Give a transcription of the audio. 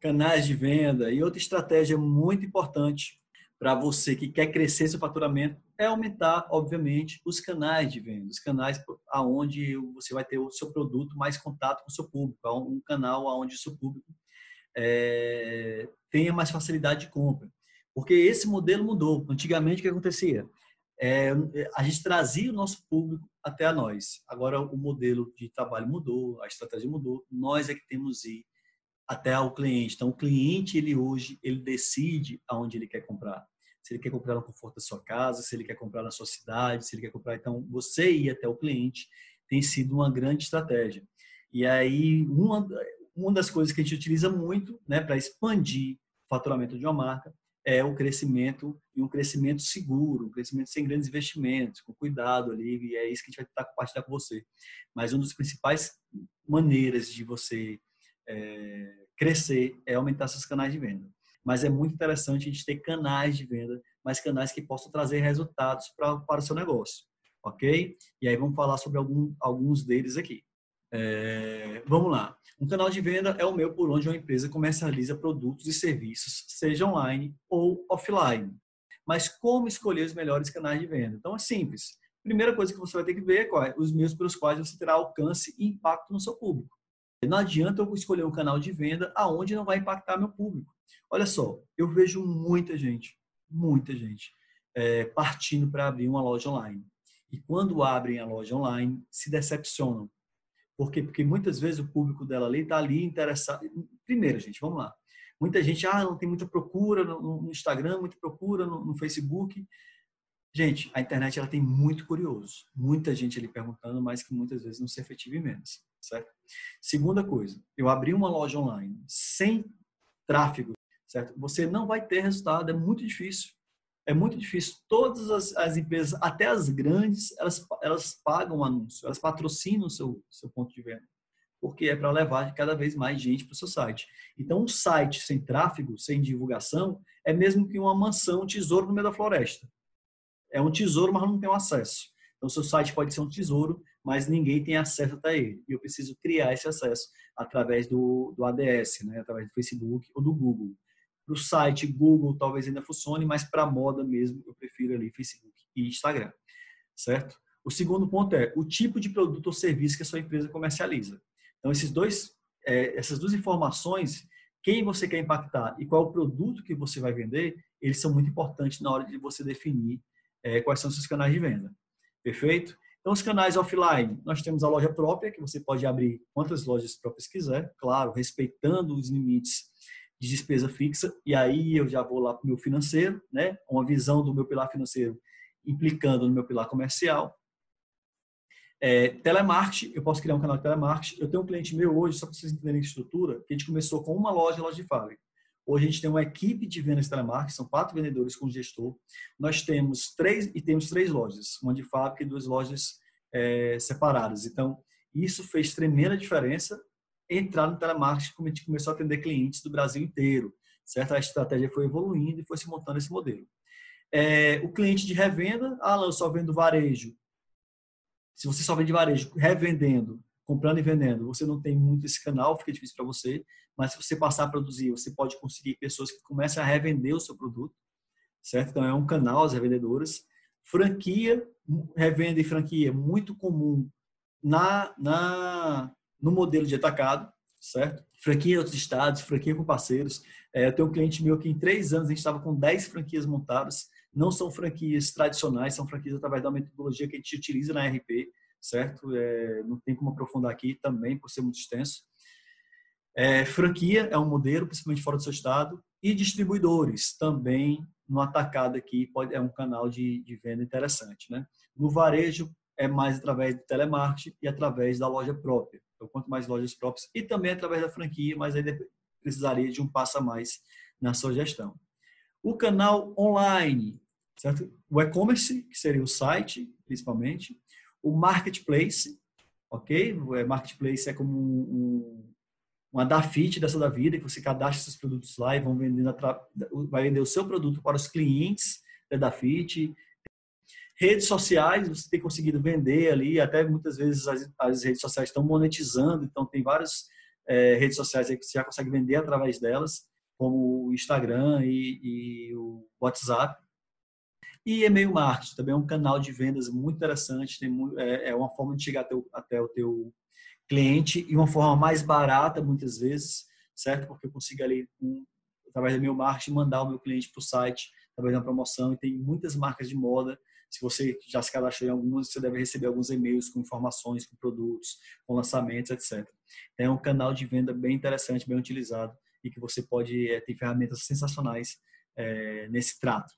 canais de venda e outra estratégia muito importante para você que quer crescer seu faturamento é aumentar, obviamente, os canais de venda, os canais aonde você vai ter o seu produto mais contato com o seu público, um canal aonde o seu público é, tenha mais facilidade de compra. Porque esse modelo mudou. Antigamente, o que acontecia? É, a gente trazia o nosso público até a nós. Agora, o modelo de trabalho mudou, a estratégia mudou. Nós é que temos ir até o cliente. Então, o cliente, ele hoje, ele decide aonde ele quer comprar. Se ele quer comprar no conforto da sua casa, se ele quer comprar na sua cidade, se ele quer comprar. Então, você ir até o cliente tem sido uma grande estratégia. E aí, uma, uma das coisas que a gente utiliza muito né, para expandir o faturamento de uma marca é o crescimento e um crescimento seguro, um crescimento sem grandes investimentos, com cuidado ali, e é isso que a gente vai tentar compartilhar com você. Mas uma das principais maneiras de você é, crescer é aumentar seus canais de venda. Mas é muito interessante a gente ter canais de venda, mas canais que possam trazer resultados pra, para o seu negócio, ok? E aí vamos falar sobre algum, alguns deles aqui. É, vamos lá. Um canal de venda é o meu por onde uma empresa comercializa produtos e serviços, seja online ou offline. Mas como escolher os melhores canais de venda? Então é simples. Primeira coisa que você vai ter que ver é quais os meios pelos quais você terá alcance e impacto no seu público. Não adianta eu escolher um canal de venda aonde não vai impactar meu público. Olha só, eu vejo muita gente, muita gente é, partindo para abrir uma loja online. E quando abrem a loja online, se decepcionam por quê? Porque muitas vezes o público dela ali está ali interessado. Primeiro, gente, vamos lá. Muita gente, ah, não tem muita procura no, Instagram, muita procura no, Facebook. Gente, a internet ela tem muito curioso. Muita gente ali perguntando, mas que muitas vezes não se efetiva em menos, certo? Segunda coisa, eu abri uma loja online sem tráfego, certo? Você não vai ter resultado, é muito difícil é muito difícil. Todas as, as, empresas, até as grandes, elas, elas pagam anúncio, elas patrocinam o seu, seu ponto de venda, porque é para levar cada vez mais gente para o seu site. Então, um site sem tráfego, sem divulgação, é mesmo que uma mansão, um tesouro no meio da floresta. É um tesouro, mas não tem acesso. Então, seu site pode ser um tesouro, mas ninguém tem acesso até ele. E eu preciso criar esse acesso através do, do ADS, né? através do Facebook ou do Google. Para o site Google talvez ainda funcione, mas para moda mesmo eu prefiro ali Facebook e Instagram, certo? O segundo ponto é o tipo de produto ou serviço que a sua empresa comercializa. Então esses dois, é, essas duas informações, quem você quer impactar e qual o produto que você vai vender, eles são muito importantes na hora de você definir é, quais são os seus canais de venda. Perfeito? Então, os canais offline, nós temos a loja própria, que você pode abrir quantas lojas próprias quiser, claro, respeitando os limites de despesa fixa, e aí eu já vou lá para o meu financeiro, né? uma visão do meu pilar financeiro implicando no meu pilar comercial. É, telemarketing, eu posso criar um canal de telemarketing. Eu tenho um cliente meu hoje, só para vocês entenderem a estrutura, que a gente começou com uma loja, loja de fábrica. Hoje a gente tem uma equipe de vendas telemarketing, são quatro vendedores com gestor. Nós temos três e temos três lojas, uma de fábrica e duas lojas é, separadas. Então, isso fez tremenda diferença entrar no telemarketing, como a gente começou a atender clientes do Brasil inteiro, certo? A estratégia foi evoluindo e foi se montando esse modelo. É, o cliente de revenda, ah, eu só vendo varejo. Se você só vende varejo, revendendo, comprando e vendendo, você não tem muito esse canal, fica difícil para você. Mas se você passar a produzir, você pode conseguir pessoas que começam a revender o seu produto, certo? Então é um canal, as revendedoras. Franquia, revenda e franquia, muito comum na, na no modelo de atacado, certo? Franquia em outros estados, franquia com parceiros. É, eu tenho um cliente meu que em três anos a gente estava com 10 franquias montadas. Não são franquias tradicionais, são franquias através da metodologia que a gente utiliza na RP, certo? É, não tem como aprofundar aqui também, por ser muito extenso. É, franquia é um modelo, principalmente fora do seu estado. E distribuidores também no atacado aqui pode, é um canal de, de venda interessante. Né? No varejo é mais através do telemarketing e através da loja própria. Então, quanto mais lojas próprias e também através da franquia, mas aí precisaria de um passo a mais na sua gestão. O canal online, certo? O e-commerce, que seria o site, principalmente. O marketplace, ok? O marketplace é como um, uma Dafit dessa da vida, que você cadastra seus produtos lá e vão vendendo, vai vender o seu produto para os clientes da Dafit, Redes sociais, você tem conseguido vender ali, até muitas vezes as, as redes sociais estão monetizando, então tem vários é, redes sociais que você já consegue vender através delas, como o Instagram e, e o WhatsApp. E e-mail marketing também é um canal de vendas muito interessante, tem, é, é uma forma de chegar até o, até o teu cliente e uma forma mais barata muitas vezes, certo? Porque eu consigo ali, um, através do meu marketing, mandar o meu cliente para o site, através da promoção, e tem muitas marcas de moda se você já se cadastrou em algumas, você deve receber alguns e-mails com informações, com produtos, com lançamentos, etc. Então, é um canal de venda bem interessante, bem utilizado e que você pode é, ter ferramentas sensacionais é, nesse trato.